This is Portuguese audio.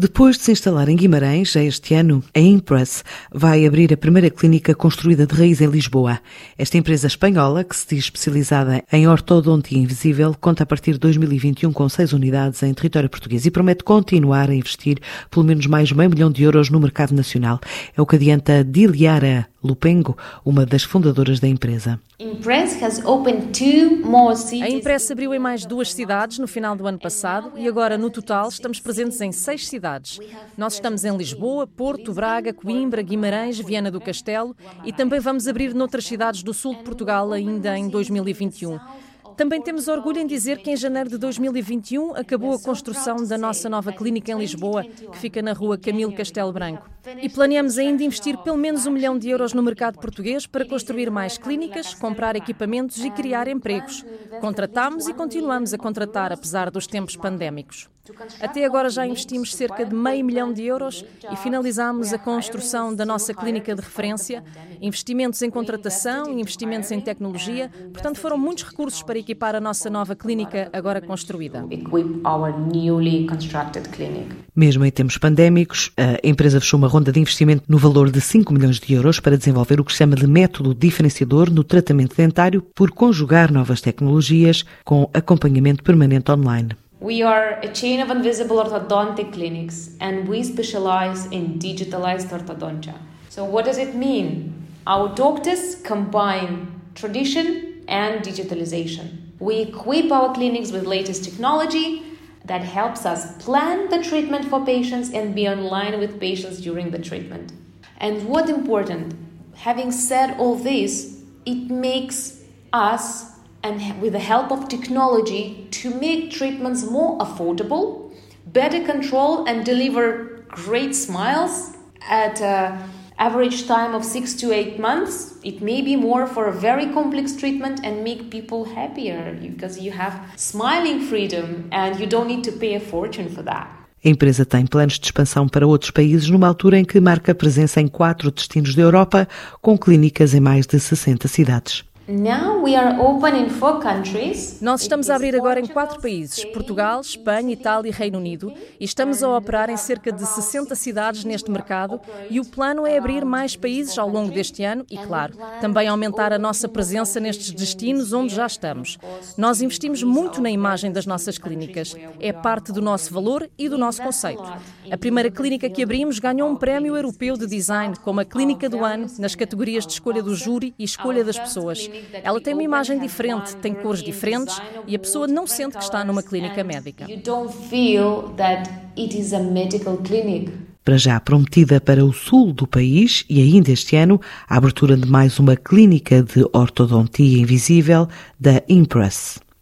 Depois de se instalar em Guimarães, já este ano, a Impress vai abrir a primeira clínica construída de raiz em Lisboa. Esta empresa espanhola, que se diz especializada em ortodontia invisível, conta a partir de 2021 com seis unidades em território português e promete continuar a investir pelo menos mais meio milhão de euros no mercado nacional. É o que adianta Diliara Lupengo, uma das fundadoras da empresa. A Impress abriu em mais duas cidades no final do ano passado e agora, no total, estamos presentes em seis cidades. Nós estamos em Lisboa, Porto, Braga, Coimbra, Guimarães, Viana do Castelo e também vamos abrir noutras cidades do sul de Portugal ainda em 2021. Também temos orgulho em dizer que em janeiro de 2021 acabou a construção da nossa nova clínica em Lisboa, que fica na rua Camilo Castelo Branco. E planeamos ainda investir pelo menos um milhão de euros no mercado português para construir mais clínicas, comprar equipamentos e criar empregos. Contratamos e continuamos a contratar, apesar dos tempos pandémicos. Até agora já investimos cerca de meio milhão de euros e finalizamos a construção da nossa clínica de referência, investimentos em contratação, investimentos em tecnologia, portanto foram muitos recursos para equipar a nossa nova clínica agora construída. Mesmo em tempos pandémicos, a empresa fechou uma ronda de investimento no valor de 5 milhões de euros para desenvolver o que se chama de método diferenciador no tratamento dentário por conjugar novas tecnologias com acompanhamento permanente online. We are a chain of invisible orthodontic clinics and we specialize in digitalized orthodontia. So, what does it mean? Our doctors combine tradition and digitalization. We equip our clinics with latest technology that helps us plan the treatment for patients and be online with patients during the treatment. And what important, having said all this, it makes us and with the help of technology to make treatments more affordable, better control, and deliver great smiles at an average time of six to eight months. It may be more for a very complex treatment and make people happier because you have smiling freedom and you don't need to pay a fortune for that. A empresa tem planos de expansão para outros países numa altura em que marca presença em quatro destinos da Europa, com clínicas em mais de 60 cidades. Nós estamos a abrir agora em quatro países: Portugal, Espanha, Itália e Reino Unido, e estamos a operar em cerca de 60 cidades neste mercado. E o plano é abrir mais países ao longo deste ano e, claro, também aumentar a nossa presença nestes destinos onde já estamos. Nós investimos muito na imagem das nossas clínicas. É parte do nosso valor e do nosso conceito. A primeira clínica que abrimos ganhou um prémio europeu de design como a Clínica do Ano nas categorias de escolha do júri e escolha das pessoas. Ela tem uma imagem diferente, tem cores diferentes e a pessoa não sente que está numa clínica médica. Para já prometida para o sul do país e ainda este ano a abertura de mais uma clínica de ortodontia invisível da Impress.